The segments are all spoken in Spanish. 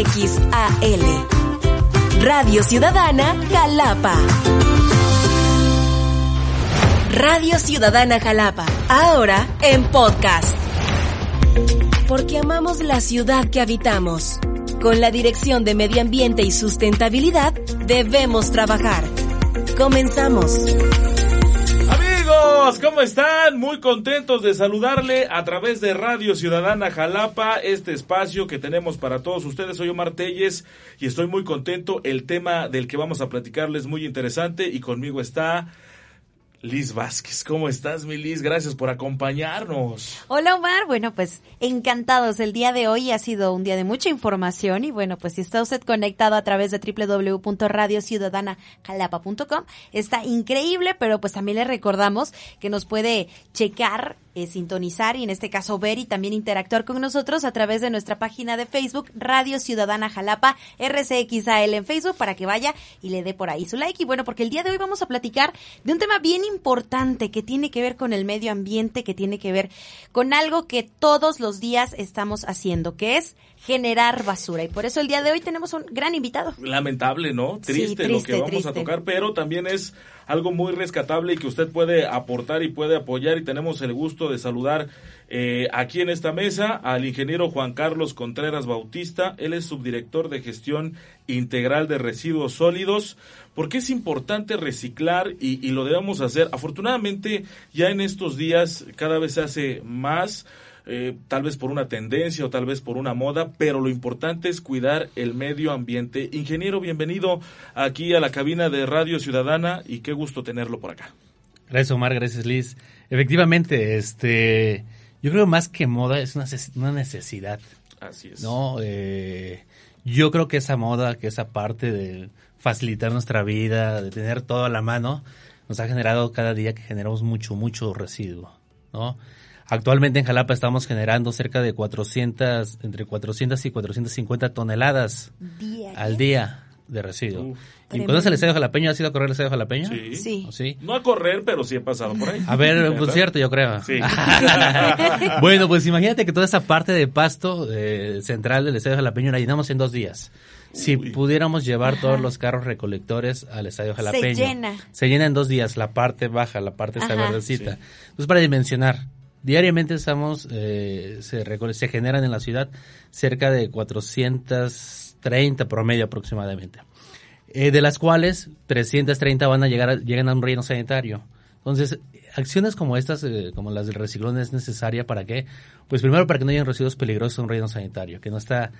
RCXAL. Radio Ciudadana Jalapa. Radio Ciudadana Jalapa. Ahora en podcast. Porque amamos la ciudad que habitamos. Con la Dirección de Medio Ambiente y Sustentabilidad debemos trabajar. Comenzamos. Amigos, ¿cómo están? Muy contentos de saludarle a través de Radio Ciudadana Jalapa, este espacio que tenemos para todos ustedes. Soy Omar Telles y estoy muy contento. El tema del que vamos a platicarles es muy interesante y conmigo está Liz Vázquez. ¿Cómo estás, mi Liz? Gracias por acompañarnos. Hola, Omar. Bueno, pues encantados. El día de hoy ha sido un día de mucha información y bueno, pues si está usted conectado a través de www.radiociudadanajalapa.com, está increíble, pero pues también le recordamos que nos puede checar eh, sintonizar y en este caso ver y también interactuar con nosotros a través de nuestra página de Facebook Radio Ciudadana Jalapa RCXAL en Facebook para que vaya y le dé por ahí su like. Y bueno porque el día de hoy vamos a platicar de un tema bien importante que tiene que ver con el medio ambiente que tiene que ver con algo que todos los días estamos haciendo que es generar basura y por eso el día de hoy tenemos un gran invitado lamentable no triste, Sí, triste, lo que vamos triste. a tocar pero también es algo muy rescatable y que usted puede aportar y puede apoyar y tenemos el gusto de saludar eh, aquí en esta mesa al ingeniero Juan Carlos Contreras Bautista. Él es subdirector de gestión integral de residuos sólidos. porque es importante reciclar y, y lo debemos hacer? Afortunadamente ya en estos días cada vez se hace más. Eh, tal vez por una tendencia o tal vez por una moda, pero lo importante es cuidar el medio ambiente. Ingeniero, bienvenido aquí a la cabina de Radio Ciudadana y qué gusto tenerlo por acá. Gracias Omar, gracias Liz. Efectivamente, este, yo creo más que moda es una, una necesidad, Así es. ¿no? Eh, yo creo que esa moda, que esa parte de facilitar nuestra vida, de tener todo a la mano, nos ha generado cada día que generamos mucho, mucho residuo, ¿no? Actualmente en Jalapa estamos generando cerca de 400, entre 400 y 450 toneladas al día de residuo. Uf. ¿Y conoces el Estadio Jalapeño? ¿Has ido a correr el Estadio Jalapeño? Sí. Sí. No a correr, pero sí he pasado por ahí. A ver, ¿Verdad? pues cierto, yo creo. Sí. bueno, pues imagínate que toda esa parte de pasto eh, central del Estadio Jalapeño la llenamos en dos días. Si Uy. pudiéramos llevar todos los carros recolectores al Estadio Jalapeño. llena. Se llena en dos días, la parte baja, la parte esta verdecita. Sí. Entonces, para dimensionar, diariamente estamos, eh, se, se generan en la ciudad cerca de 430 promedio aproximadamente eh, de las cuales 330 van a llegar a, llegan a un relleno sanitario. Entonces, acciones como estas, eh, como las del reciclón, es necesaria para qué? Pues primero para que no hayan residuos peligrosos en un relleno sanitario, que no está,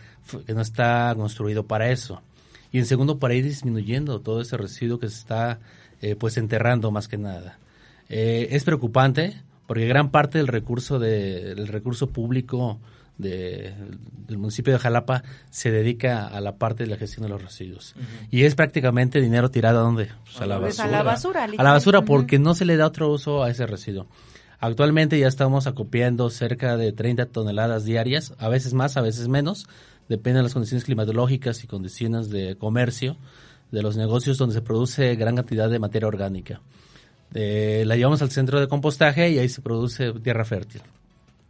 que no está construido para eso. Y en segundo, para ir disminuyendo todo ese residuo que se está eh, pues enterrando más que nada. Es preocupante porque gran parte del recurso de, del recurso público de- del municipio de Jalapa se dedica a la parte de la gestión de los residuos. Y es prácticamente dinero tirado a dónde? Pues a la Pues a basura. la basura, A la basura porque no se le da otro uso a ese residuo. Actualmente ya estamos acopiando cerca de 30 toneladas diarias, a veces más, a veces menos, depende de las condiciones climatológicas y condiciones de comercio de los negocios donde se produce gran cantidad de materia orgánica. Eh, la llevamos al centro de compostaje y ahí se produce tierra fértil.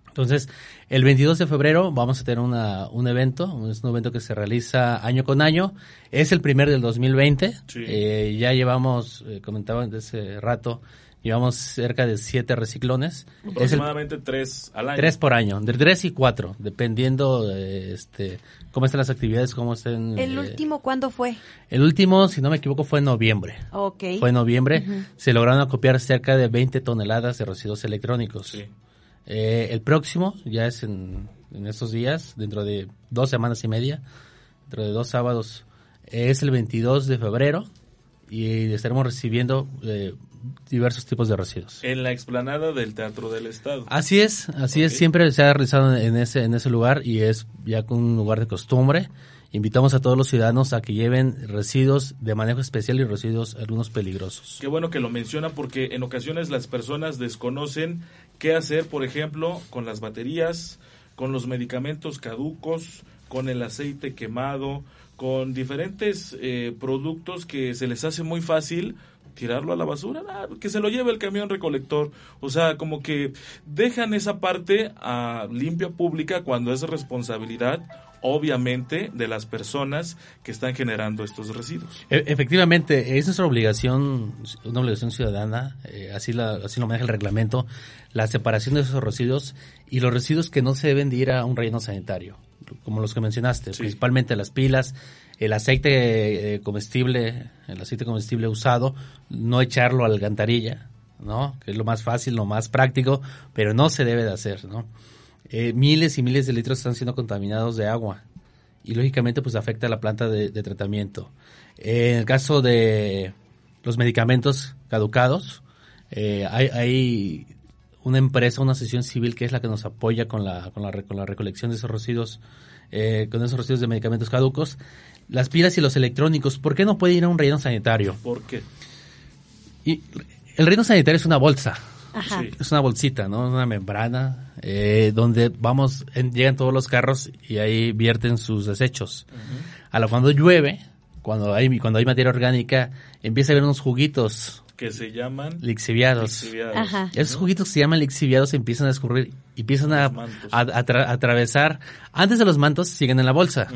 Entonces, el 22 de febrero vamos a tener una, un evento, es un evento que se realiza año con año, es el primer del 2020, Sí. Eh, ya llevamos, eh, comentaba desde ese rato, llevamos cerca de siete reciclones, el Aproximadamente tres al año. tres por año, de tres y cuatro, dependiendo de este, cómo están las actividades, cómo estén. ¿El eh, último cuándo fue? el último, si no me equivoco, fue en noviembre. Ok. Fue en noviembre, se lograron acopiar cerca de 20 toneladas de residuos electrónicos. Sí. Eh, el próximo, ya es en, en estos días, dentro de dos semanas y media, dentro de dos sábados, es el 22 de febrero y estaremos recibiendo eh, diversos tipos de residuos. En la explanada del Teatro del Estado. Así es, así es, siempre se ha realizado en ese, en ese lugar y es ya un lugar de costumbre. Invitamos a todos los ciudadanos a que lleven residuos de manejo especial y residuos algunos peligrosos. Qué bueno que lo menciona porque en ocasiones las personas desconocen qué hacer, por ejemplo, con las baterías, con los medicamentos caducos, con el aceite quemado, con diferentes eh, productos que se les hace muy fácil tirarlo a la basura, ah, que se lo lleve el camión recolector. O sea, como que dejan esa parte a limpia pública cuando es responsabilidad obviamente, de las personas que están generando estos residuos. E- efectivamente, es nuestra obligación, una obligación ciudadana, eh, así, la, así lo maneja el reglamento, la separación de esos residuos y los residuos que no se deben de ir a un relleno sanitario, como los que mencionaste, Sí. principalmente las pilas, el aceite eh, comestible, el aceite comestible usado, no echarlo a la alcantarilla, ¿no? Que es lo más fácil, lo más práctico, pero no se debe de hacer, ¿no? Eh, miles y miles de litros están siendo contaminados de agua y lógicamente pues afecta a la planta de, de tratamiento. Eh, en el caso de los medicamentos caducados, eh, hay, hay una empresa, una asociación civil que es la que nos apoya con la, con la, re- con la recolección de esos residuos, eh, con esos residuos de medicamentos caducos. Las pilas y los electrónicos, ¿por qué no puede ir a un relleno sanitario? ¿Por qué? Y el relleno sanitario es una bolsa, Ajá. Sí. es una bolsita, ¿no? Una membrana eh, donde vamos, en- llegan todos los carros y ahí vierten sus desechos. A la cuando llueve, cuando hay cuando hay materia orgánica, empieza a haber unos juguitos Que se llaman lixiviados. lixiviados. Ajá. Esos juguitos que se llaman lixiviados empiezan a escurrir y empiezan a, Los mantos. a- a tra- a atravesar. Antes de los mantos siguen en la bolsa,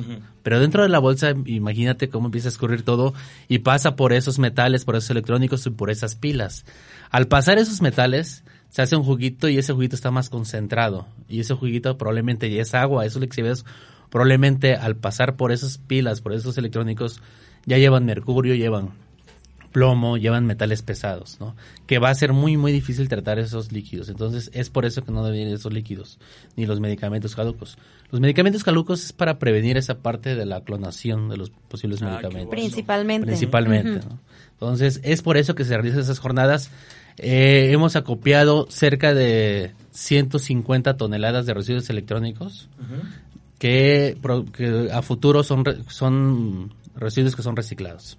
pero dentro de la bolsa imagínate cómo empieza a escurrir todo y pasa por esos metales, por esos electrónicos y por esas pilas. Al pasar esos metales se hace un juguito y ese juguito está más concentrado y ese juguito probablemente ya es agua. Esos lixiviados probablemente al pasar por esas pilas, por esos electrónicos ya llevan mercurio, llevan plomo, llevan metales pesados, ¿no? Que va a ser muy, muy difícil tratar esos líquidos. Entonces, es por eso que no deben ir esos líquidos, ni los medicamentos caducos. Los medicamentos caducos es para prevenir esa parte de la clonación de los posibles Ah, medicamentos. bueno. Principalmente. Principalmente. ¿no? Entonces, es por eso que se realizan esas jornadas. Eh, hemos acopiado cerca de 150 toneladas de residuos electrónicos que, que a futuro son, re- son residuos que son reciclados.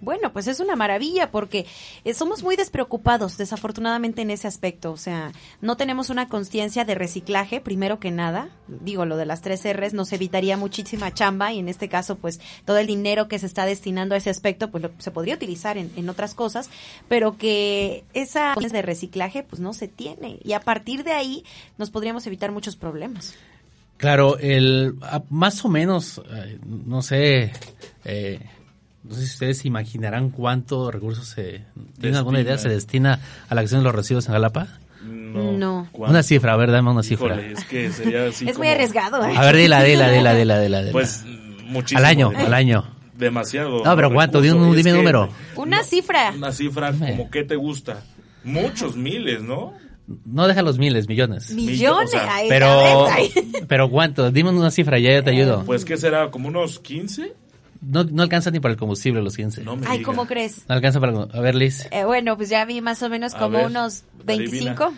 Bueno, pues es una maravilla porque eh, somos muy despreocupados, desafortunadamente, en ese aspecto. O sea, no tenemos una conciencia de reciclaje, primero que nada. Digo, lo de las tres R's nos evitaría muchísima chamba y en este caso, pues todo el dinero que se está destinando a ese aspecto, pues lo- se podría utilizar en, en otras cosas, pero que esa conciencia de reciclaje, pues no se tiene. Y a partir de ahí nos podríamos evitar muchos problemas. Claro, el más o menos, eh, no sé, eh, no sé si ustedes se imaginarán cuánto recursos se tienen alguna idea se destina a la gestión de los residuos en Jalapa. No. Una cifra, a ver, dame una cifra. Híjole, es que sería así es muy arriesgado, ¿eh? A ver, dila, dila, dila, dila, dila, dila. Pues muchísimo. al año, al año. Demasiado. No, pero ¿cuánto? Di un- dime que- número. Una cifra. Una cifra como ¿qué te gusta? Muchos miles, ¿no? No deja los miles, millones. Millones. o sea, ahí, Pero, pero ¿cuánto? Dime una cifra, ya yo te ayudo. Pues ¿qué será? ¿Como unos 15? No, no alcanza ni para el combustible los 15. No me Ay, digas. ¿cómo crees? No alcanza para... A ver, Liz. Eh, bueno, pues ya vi más o menos como ver, unos adivina. 25.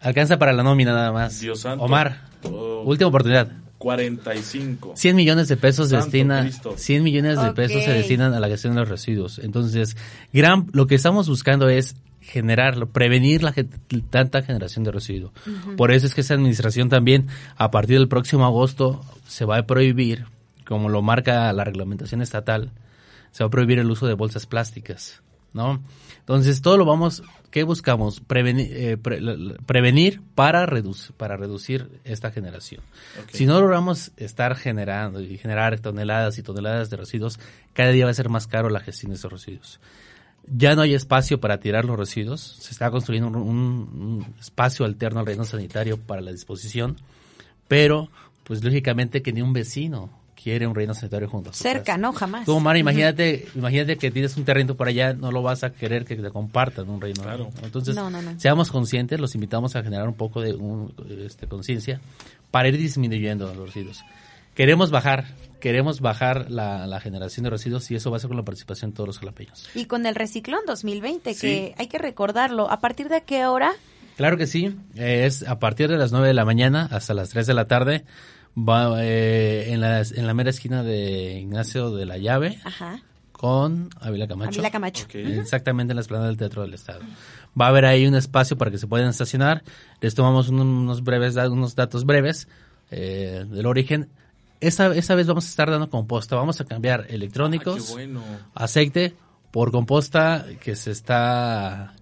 Alcanza para la nómina nada más. Dios santo. Omar, Oh, última oportunidad. 45. 100 millones de pesos se Santo destina, Cristo. 100 millones de pesos se destinan a la gestión de los residuos. Entonces, gran, lo que estamos buscando es generar, prevenir la tanta generación de residuos. Por eso es que esta administración también, a partir del próximo agosto, se va a prohibir, como lo marca la reglamentación estatal, se va a prohibir el uso de bolsas plásticas, ¿no? Entonces, todo lo vamos, ¿qué buscamos? Prevenir, eh, pre- prevenir para, reducir para reducir esta generación. Si no logramos estar generando y generar toneladas y toneladas de residuos, cada día va a ser más caro la gestión de esos residuos. Ya no hay espacio para tirar los residuos, se está construyendo un, un- un espacio alterno al relleno sanitario para la disposición, pero pues lógicamente que ni un vecino quiere un relleno sanitario junto a su Cerca, casa. ¿no? Jamás. Tú, Omar, imagínate, imagínate que tienes un terreno por allá, no lo vas a querer que te compartan un reino. Claro. Entonces, No, no, no. seamos conscientes, los invitamos a generar un poco de un, este, conciencia para ir disminuyendo los residuos. Queremos bajar, queremos bajar la, la generación de residuos y eso va a ser con la participación de todos los jalapeños. Y con el Reciclón 2020, Sí. que hay que recordarlo. ¿A partir de qué hora? Claro que sí, eh, es a partir de las 9 de la mañana hasta las 3 de la tarde, va eh, en, la, en la mera esquina de Ignacio de la Llave Ajá. con Ávila Camacho. Ávila Camacho. Exactamente en la esplanada del Teatro del Estado. Va a haber ahí un espacio para que se puedan estacionar. Les tomamos un- unos breves, unos datos breves eh, del origen. Esta, esta vez vamos a estar dando composta. Vamos a cambiar Ah, electrónicos, bueno. aceite por composta que se está,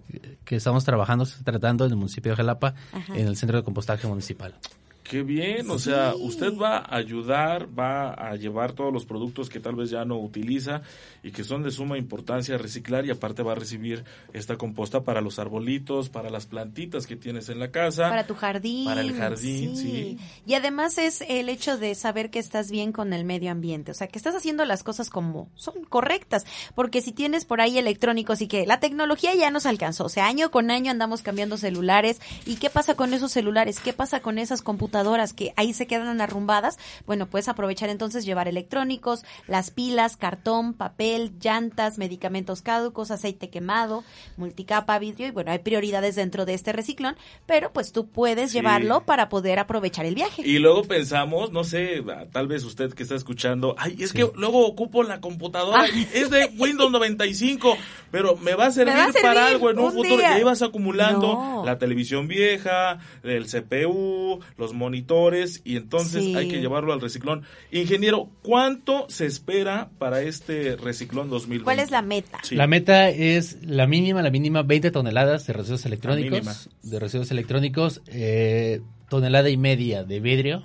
que estamos trabajando, se está tratando en el municipio de Jalapa, Ajá. en el centro de compostaje municipal. Qué bien, o Sí. sea, usted va a ayudar, va a llevar todos los productos que tal vez ya no utiliza y que son de suma importancia reciclar y aparte va a recibir esta composta para los arbolitos, para las plantitas que tienes en la casa. Para tu jardín. Para el jardín, sí. Y además es el hecho de saber que estás bien con el medio ambiente, o sea, que estás haciendo las cosas como son correctas, porque si tienes por ahí electrónicos y que la tecnología ya nos alcanzó, o sea, año con año andamos cambiando celulares, ¿y qué pasa con esos celulares? ¿Qué pasa con esas computadoras que ahí se quedan arrumbadas? Bueno, puedes aprovechar entonces llevar electrónicos, las pilas, cartón, papel, llantas, medicamentos caducos, aceite quemado, multicapa, vidrio, y bueno, hay prioridades dentro de este reciclón, pero pues tú puedes Sí. llevarlo para poder aprovechar el viaje. Y luego pensamos, no sé, tal vez usted que está escuchando, ay, es Sí. que luego ocupo la computadora, y es de Windows 95, pero me va a servir, va a servir para algo en un, un futuro. día. Y ahí vas acumulando No. la televisión vieja, el CPU, los monitores, y entonces Sí. hay que llevarlo al reciclón. Ingeniero, ¿cuánto se espera para este reciclón 2020? ¿Cuál es la meta? Sí. La meta es la mínima, la mínima 20 toneladas de residuos electrónicos, de residuos electrónicos, eh, tonelada y media de vidrio.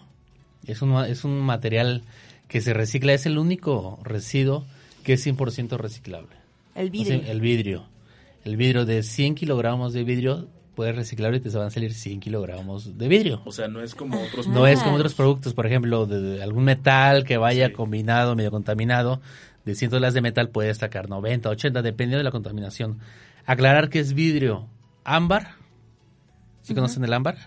Es un, ma- es un material que se recicla, es el único residuo que es 100% reciclable. El O vidrio. sea, el vidrio. El vidrio de 100 kilogramos de vidrio puedes reciclar y te van a salir 100 kilogramos de vidrio. O sea, no es como otros No es Ah. como otros productos, por ejemplo, de, de algún metal que vaya Sí. combinado, medio contaminado, de 100 toneladas de metal puede destacar 90, 80, dependiendo de la contaminación. Aclarar que es vidrio ámbar. ¿Sí conocen el ámbar?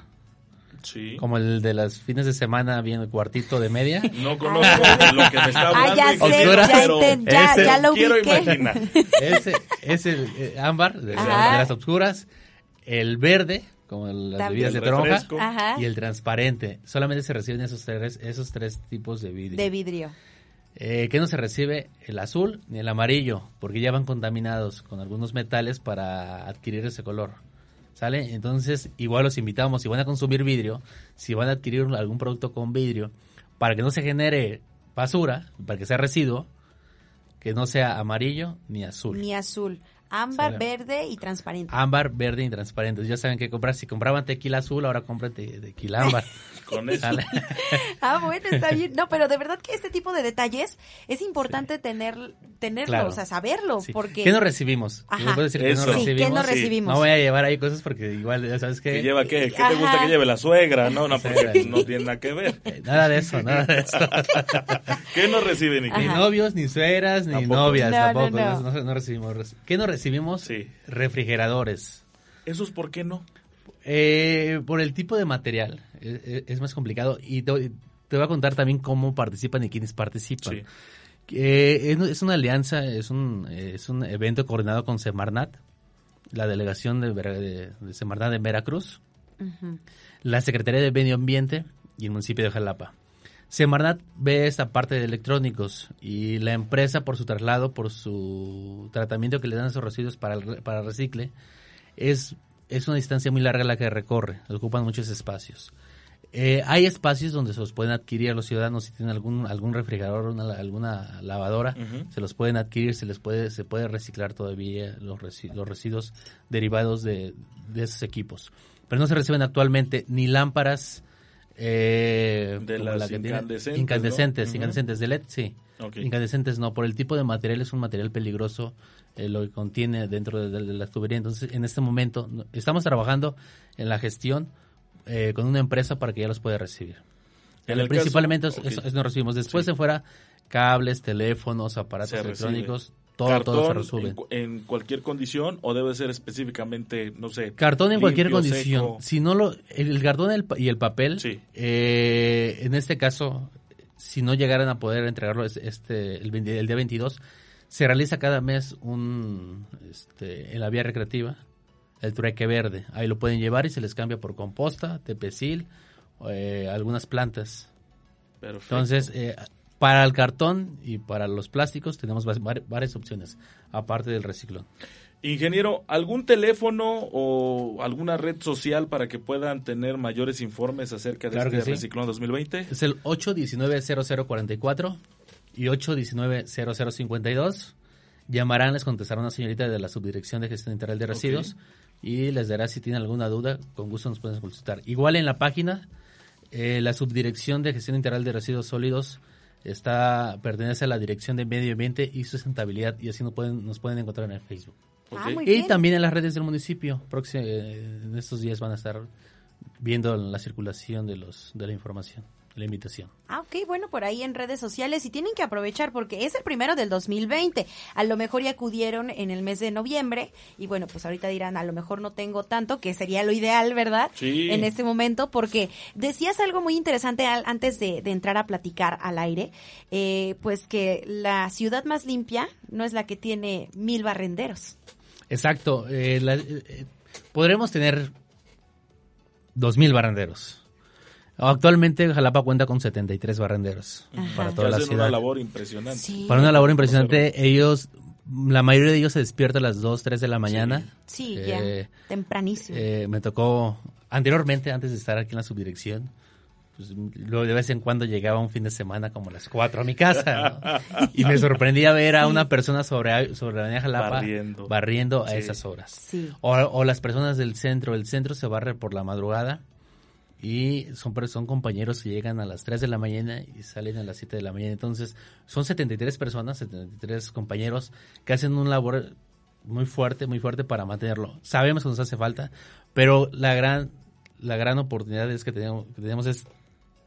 Sí. Como el de las fines de semana, bien el cuartito de media. No conozco lo que me está hablando. Ah, ya sé, ya ya- Ese- ya lo quiero imaginar. Ese es el eh, ámbar, de, de las obscuras. El verde, como las También. bebidas de toronja. Ajá. Y el transparente. Solamente se reciben esos tres, esos tres tipos de vidrio. De vidrio. Eh, ¿Qué no se recibe? El azul ni el amarillo, porque ya van contaminados con algunos metales para adquirir ese color. ¿Sale? Entonces, igual los invitamos, si van a consumir vidrio, si van a adquirir algún producto con vidrio, para que no se genere basura, para que sea residuo, que no sea amarillo ni azul. Ni azul. Ámbar, verde y transparente. Ámbar, verde y transparente. Ya saben qué comprar. Si compraban tequila azul, ahora compren te- tequila ámbar. Con eso. Ah, bueno, está bien. No, pero de verdad que este tipo de detalles es importante tener, tenerlo, Claro. o sea, saberlo, Sí. porque... ¿Qué no recibimos? Ajá. ¿Me puedes decir qué no ¿qué no recibimos? No voy a llevar ahí cosas porque igual, ya sabes que... ¿Que lleva qué? ¿Qué te Ajá. gusta que lleve la suegra? No, no, porque Sí. no tiene nada que ver. Nada de eso, nada de eso. ¿Qué no reciben, ni novios, ni suegras, ni Tampoco. novias, No, tampoco. no, no. No, no recibimos. ¿Qué no recibimos? Sí. Refrigeradores. ¿Esos por qué no? Eh, por el tipo de material, eh, eh, es más complicado. Y te, te voy a contar también cómo participan y quiénes participan. Sí. Eh, es- es una alianza, es un, es un evento coordinado con Semarnat, la delegación de, Vera- de, de Semarnat en Veracruz, la Secretaría de Medio Ambiente y el municipio de Jalapa. Semarnat ve esta parte de electrónicos y la empresa por su traslado, por su tratamiento que le dan a esos residuos para, el para recicle, es, es una distancia muy larga la que recorre, ocupan muchos espacios. Eh, hay espacios donde se los pueden adquirir los ciudadanos si tienen algún algún refrigerador, una, alguna lavadora, se los pueden adquirir, se les puede se puede reciclar todavía los, resi- los residuos derivados de, de esos equipos. Pero no se reciben actualmente ni lámparas eh, De las la tiene- incandescentes, ¿no? incandescentes, incandescentes de LED, sí. Incandescentes no, por el tipo de material es un material peligroso eh, lo que contiene dentro de, de la tubería. Entonces, en este momento estamos trabajando en la gestión eh, con una empresa para que ya los pueda recibir. En el Principalmente caso- es- es- ok. es no recibimos. Después Sí. de fuera, cables, teléfonos, aparatos Se recibe. Todo, ¿Cartón todo se resuelve. en, cu- en cualquier condición o debe ser específicamente, no sé, Cartón en cualquier condición. seco? Si no lo, el, cartón y el papel, Sí. eh, en este caso, si no llegaran a poder entregarlo es- este el, 20 el día 22, se realiza cada mes un este, en la vía recreativa el trueque verde. Ahí lo pueden llevar y se les cambia por composta, tepecil, eh, algunas plantas. Perfecto. Entonces, eh, para el cartón y para los plásticos tenemos va- var- varias opciones, aparte del reciclón. Ingeniero, ¿algún teléfono o alguna red social para que puedan tener mayores informes acerca de Claro este sí. Reciclón 2020? Es el 819-0044 y 819-0052. Llamarán, les contestará una señorita de la Subdirección de Gestión Integral de Residuos y les dará si tienen alguna duda, con gusto nos pueden consultar. Igual en la página Eh, la subdirección de gestión integral de residuos sólidos está pertenece a la dirección de medio ambiente y sustentabilidad y así nos pueden nos pueden encontrar en el Facebook. Ah, muy Y bien. también en las redes del municipio. Próximo, eh, en estos días van a estar viendo la circulación de los de la información, la invitación. Ah, ok, bueno, por ahí en redes sociales y tienen que aprovechar porque es el primero del 2020. A lo mejor ya acudieron en el mes de noviembre y bueno, pues ahorita dirán, a lo mejor no tengo tanto, que sería lo ideal, ¿verdad? Sí. En este momento, porque decías algo muy interesante al- antes de, de entrar a platicar al aire, eh, pues que la ciudad más limpia no es la que tiene mil barrenderos. Exacto. eh, la- eh, eh, podremos tener 2.000 barrenderos. Actualmente Jalapa cuenta con 73 barrenderos Ajá. para Que toda la hacen ciudad. una labor impresionante. Sí. Para una labor impresionante, ellos, la mayoría de ellos se despierta a las 2, 3 de la mañana. Sí, Eh, ya, tempranísimo. Eh, me tocó anteriormente, antes de estar aquí en la subdirección, pues, luego de vez en cuando llegaba un fin de semana como a las 4 a mi casa. ¿no? Y me sorprendía ver a una persona sobre, sobre la avenida Jalapa Barriendo. barriendo a Sí. esas horas. sí. O, o las personas del centro. El centro se barre por la madrugada y son, son compañeros que llegan a las 3 de la mañana y salen a las 7 de la mañana. Entonces, son 73 personas, 73 compañeros que hacen un labor muy fuerte, muy fuerte para mantenerlo. Sabemos que nos hace falta, pero la gran, la gran oportunidad es que tenemos, que tenemos es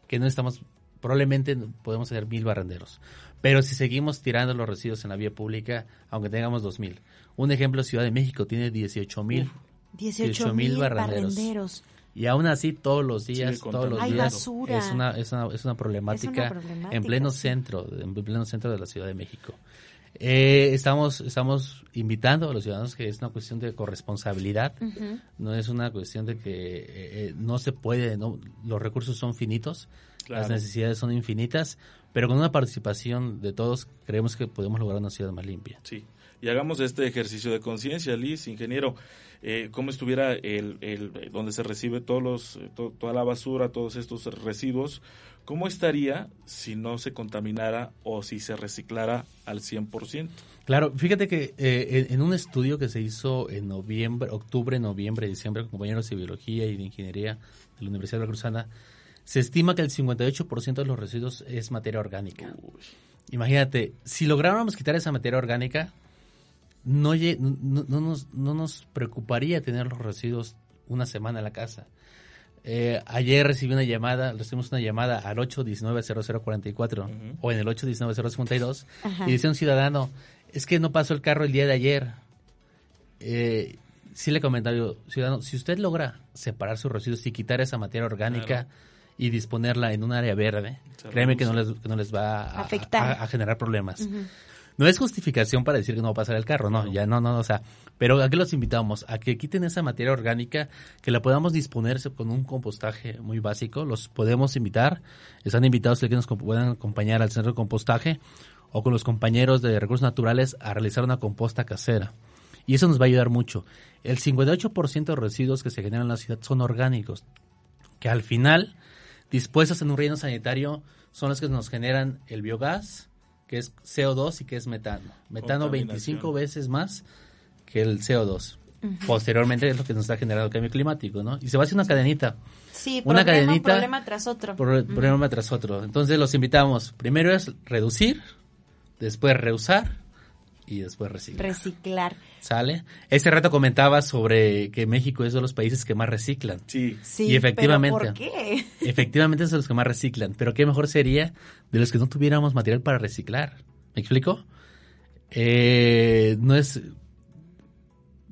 que no estamos, probablemente podemos tener mil barrenderos. Pero si seguimos tirando los residuos en la vía pública, aunque tengamos dos mil. Un ejemplo, Ciudad de México tiene 18 mil 18 mil mil barrenderos. barrenderos. Y aún así todos los días, todos los. Hay días basura. es una, es una, es una problemática, problemática, en pleno sí. centro, en pleno centro de la Ciudad de México. Eh, estamos, estamos invitando a los ciudadanos que es una cuestión de corresponsabilidad, no es una cuestión de que eh, eh, no se puede, no, los recursos son finitos, Claro. las necesidades son infinitas, pero con una participación de todos creemos que podemos lograr una ciudad más limpia. Sí. Y hagamos este ejercicio de conciencia, Liz, ingeniero. Eh, ¿Cómo estuviera el, el donde se recibe todos los, eh, to- toda la basura, todos estos residuos? ¿Cómo estaría si no se contaminara o si se reciclara al 100%? Claro, fíjate que eh, en un estudio que se hizo en noviembre, octubre, noviembre, diciembre con compañeros de biología y de ingeniería de la Universidad Veracruzana, se estima que el 58% de los residuos es materia orgánica. Uy, Imagínate, si lográramos quitar esa materia orgánica, no, no, no nos, no nos preocuparía tener los residuos una semana en la casa. Eh, ayer recibí una llamada, recibimos una llamada al 819-0044 Ujú. o en el 819-052 Ajá. y dice un ciudadano, es que no pasó el carro el día de ayer. Eh, sí le comentaba yo, ciudadano, si usted logra separar sus residuos y quitar esa materia orgánica Claro. y disponerla en un área verde, Se créeme que no, les, que no les va a, Afectar. a- a generar problemas. Ujú. No es justificación para decir que no va a pasar el carro, no, ya no, no, o sea, pero aquí los invitamos a que quiten esa materia orgánica, que la podamos disponerse con un compostaje muy básico, los podemos invitar, están invitados el que nos puedan acompañar al centro de compostaje o con los compañeros de recursos naturales a realizar una composta casera. Y eso nos va a ayudar mucho. El 58% de residuos que se generan en la ciudad son orgánicos, que al final, dispuestos en un relleno sanitario, son los que nos generan el biogás, que es CO2 y que es metano. Metano Contaminación. 25 veces más que el CO2. Posteriormente es lo que nos está generando el cambio climático, ¿no? Y se va a hacer una cadenita, Sí, Una problema, cadenita problema tras otro. por, Ujú. problema tras otro. Entonces los invitamos. Primero es reducir, después reusar y después reciclar. Reciclar. ¿Sale? Ese rato comentaba sobre que México es de los países que más reciclan. Sí, Sí, Y efectivamente. ¿pero ¿por qué? Efectivamente es de los que más reciclan, pero qué mejor sería de los que no tuviéramos material para reciclar. ¿Me explico? Eh, no es...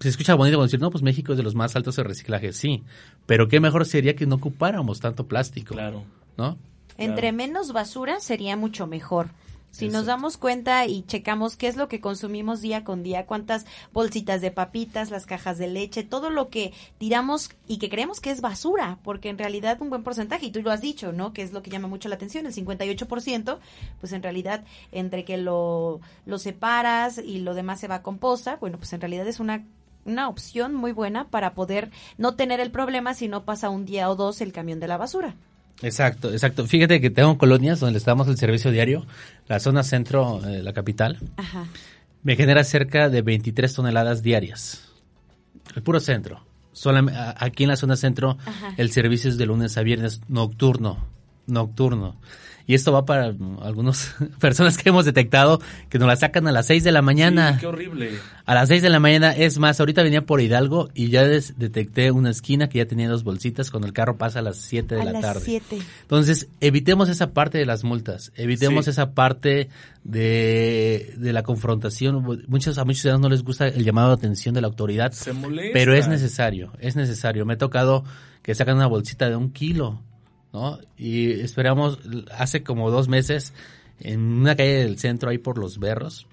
Se escucha bonito cuando decir, no, pues México es de los más altos de reciclaje, sí, pero qué mejor sería que no ocupáramos tanto plástico, claro. ¿no? Entre menos basura sería mucho mejor. Si nos damos cuenta y checamos qué es lo que consumimos día con día, cuántas bolsitas de papitas, las cajas de leche, todo lo que tiramos y que creemos que es basura, porque en realidad un buen porcentaje, y tú lo has dicho, ¿no? Que es lo que llama mucho la atención, el 58%, pues en realidad entre que lo, lo separas y lo demás se va a composta, bueno, pues en realidad es una una opción muy buena para poder no tener el problema si no pasa un día o dos el camión de la basura. Exacto, exacto. Fíjate que tengo colonias donde les damos el servicio diario, la zona centro, eh, la capital, Ajá. me genera cerca de 23 toneladas diarias. El puro centro. Solamente, aquí en la zona centro el servicio es de lunes a viernes nocturno, nocturno. Y esto va para algunas personas que hemos detectado que nos la sacan a las 6 de la mañana. Sí, qué horrible. A las 6 de la mañana, es más, ahorita venía por Hidalgo y ya des- detecté una esquina que ya tenía dos bolsitas cuando el carro pasa a las 7 de A la las tarde. 7. Entonces, evitemos esa parte de las multas, evitemos Sí. esa parte de, de la confrontación. Muchos, a muchos ciudadanos no les gusta el llamado de atención de la autoridad, Se molesta. pero es necesario, es necesario. Me ha tocado que sacan una bolsita de un kilo, ¿no? Y esperamos, hace como dos meses, en una calle del centro, ahí por los berros,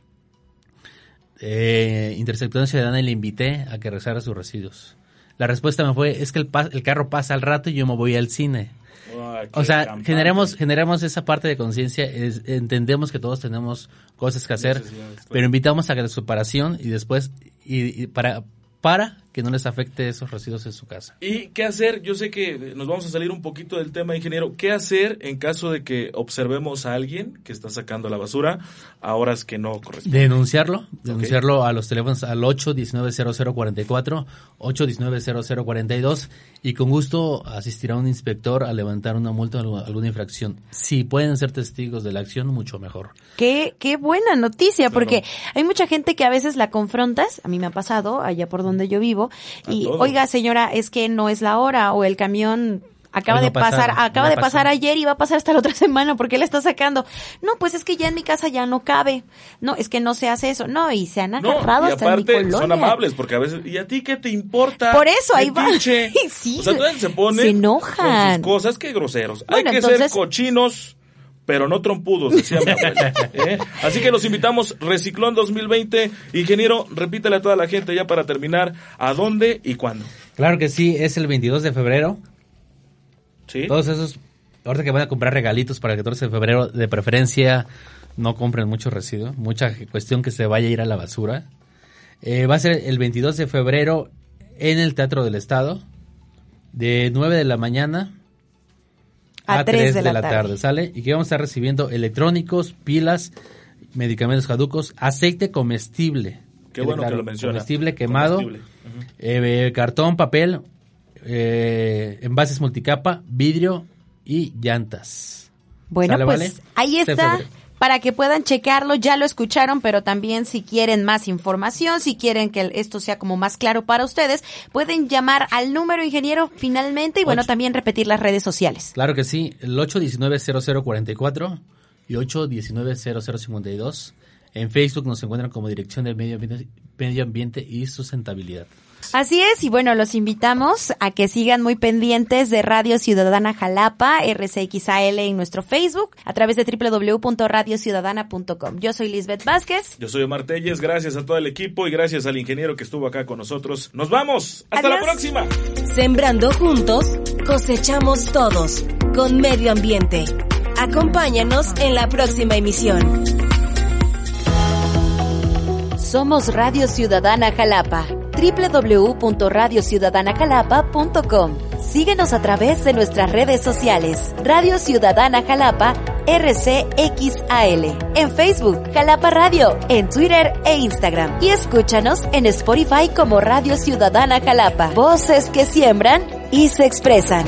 eh, Intersección Ciudadana y le invité a que rezara sus residuos. La respuesta me fue, es que el, pa- el carro pasa al rato y yo me voy al cine. O sea, campante. generemos, generemos esa parte de conciencia, entendemos que todos tenemos cosas que hacer, pero invitamos a la separación y después, y, y para, para que no les afecte esos residuos en su casa. ¿Y qué hacer? Yo sé que nos vamos a salir un poquito del tema, ingeniero. ¿Qué hacer en caso de que observemos a alguien que está sacando la basura a horas que no corresponden? Denunciarlo, denunciarlo a los teléfonos al 819-0044, 819-0042 y con gusto asistirá un inspector a levantar una multa o alguna- alguna infracción. Si pueden ser testigos de la acción, mucho mejor. Qué, qué buena noticia, porque hay mucha gente que a veces la confrontas, a mí me ha pasado allá por donde yo vivo, Y oiga señora, es que no es la hora, o el camión acaba de pasar, acaba de pasar ayer y va a pasar hasta la otra semana, ¿por qué le está sacando? No, pues es que ya en mi casa ya no cabe, no, es que no se hace eso, no, y se han No, agarrado y hasta en mi aparte colonia. son amables porque a veces, ¿y a ti qué te importa? Por eso, ahí va. Sí. O sea, se ponen Se enojan. con sus cosas, qué groseros. Bueno, Hay que entonces- ser cochinos, pero no trompudos, decía mi abuela. ¿eh? Así que los invitamos, Reciclón 2020. Ingeniero, repítale a toda la gente ya para terminar, ¿a dónde y cuándo? Claro que sí, es el 22 de febrero. ¿Sí? Todos esos, ahorita que van a comprar regalitos para el 14 de febrero, de preferencia no compren mucho residuo, mucha cuestión que se vaya a ir a la basura. Eh, va a ser el 22 de febrero en el Teatro del Estado, de 9 de la mañana A 3 de la tarde. ¿sale? Y que vamos a estar recibiendo electrónicos, pilas, medicamentos caducos, aceite comestible. Qué bueno que lo menciona. Comestible quemado, Comestible. Ujú. eh, cartón, papel, eh, envases multicapa, vidrio y llantas. Bueno, ¿Sale, pues vale? ahí está. febrero. Para que puedan checarlo, ya lo escucharon, pero también si quieren más información, si quieren que esto sea como más claro para ustedes, pueden llamar al número ingeniero finalmente y bueno, Ocho. también repetir las redes sociales. Claro que sí, el 819-0044 y 819-0052. En Facebook nos encuentran como Dirección de Medio Ambiente, Medio Ambiente y Sustentabilidad. Así es, y bueno, los invitamos a que sigan muy pendientes de Radio Ciudadana Jalapa, RCXAL en nuestro Facebook, a través de www.radiociudadana.com. Yo soy Lisbeth Vázquez. Yo soy Omar Telles, gracias a todo el equipo y gracias al ingeniero que estuvo acá con nosotros. ¡Nos vamos! ¡Hasta la próxima! Sembrando juntos, cosechamos todos, con medio ambiente. Acompáñanos en la próxima emisión. Somos Radio Ciudadana Jalapa. www.radiociudadanajalapa.com. Síguenos a través de nuestras redes sociales. Radio Ciudadana Jalapa, RCXAL. En Facebook, Jalapa Radio. En Twitter e Instagram. Y escúchanos en Spotify como Radio Ciudadana Jalapa. Voces que siembran y se expresan.